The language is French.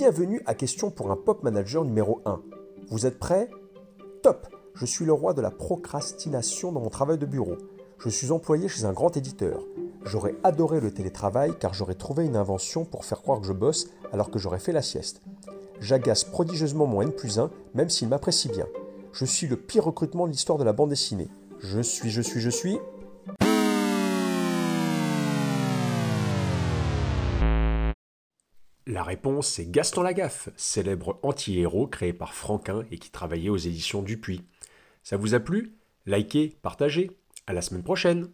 Bienvenue à Question pour un Pop Manager numéro 1. Vous êtes prêts? Top Je suis le roi de la procrastination dans mon travail de bureau. Je suis employé chez un grand éditeur. J'aurais adoré le télétravail car j'aurais trouvé une invention pour faire croire que je bosse alors que j'aurais fait la sieste. J'agace prodigieusement mon N plus 1 même s'il m'apprécie bien. Je suis le pire recrutement de l'histoire de la bande dessinée. Je suis, je suis, je suis... La réponse est Gaston Lagaffe, célèbre anti-héros créé par Franquin et qui travaillait aux éditions Dupuis. Ça vous a plu? Likez, partagez. À la semaine prochaine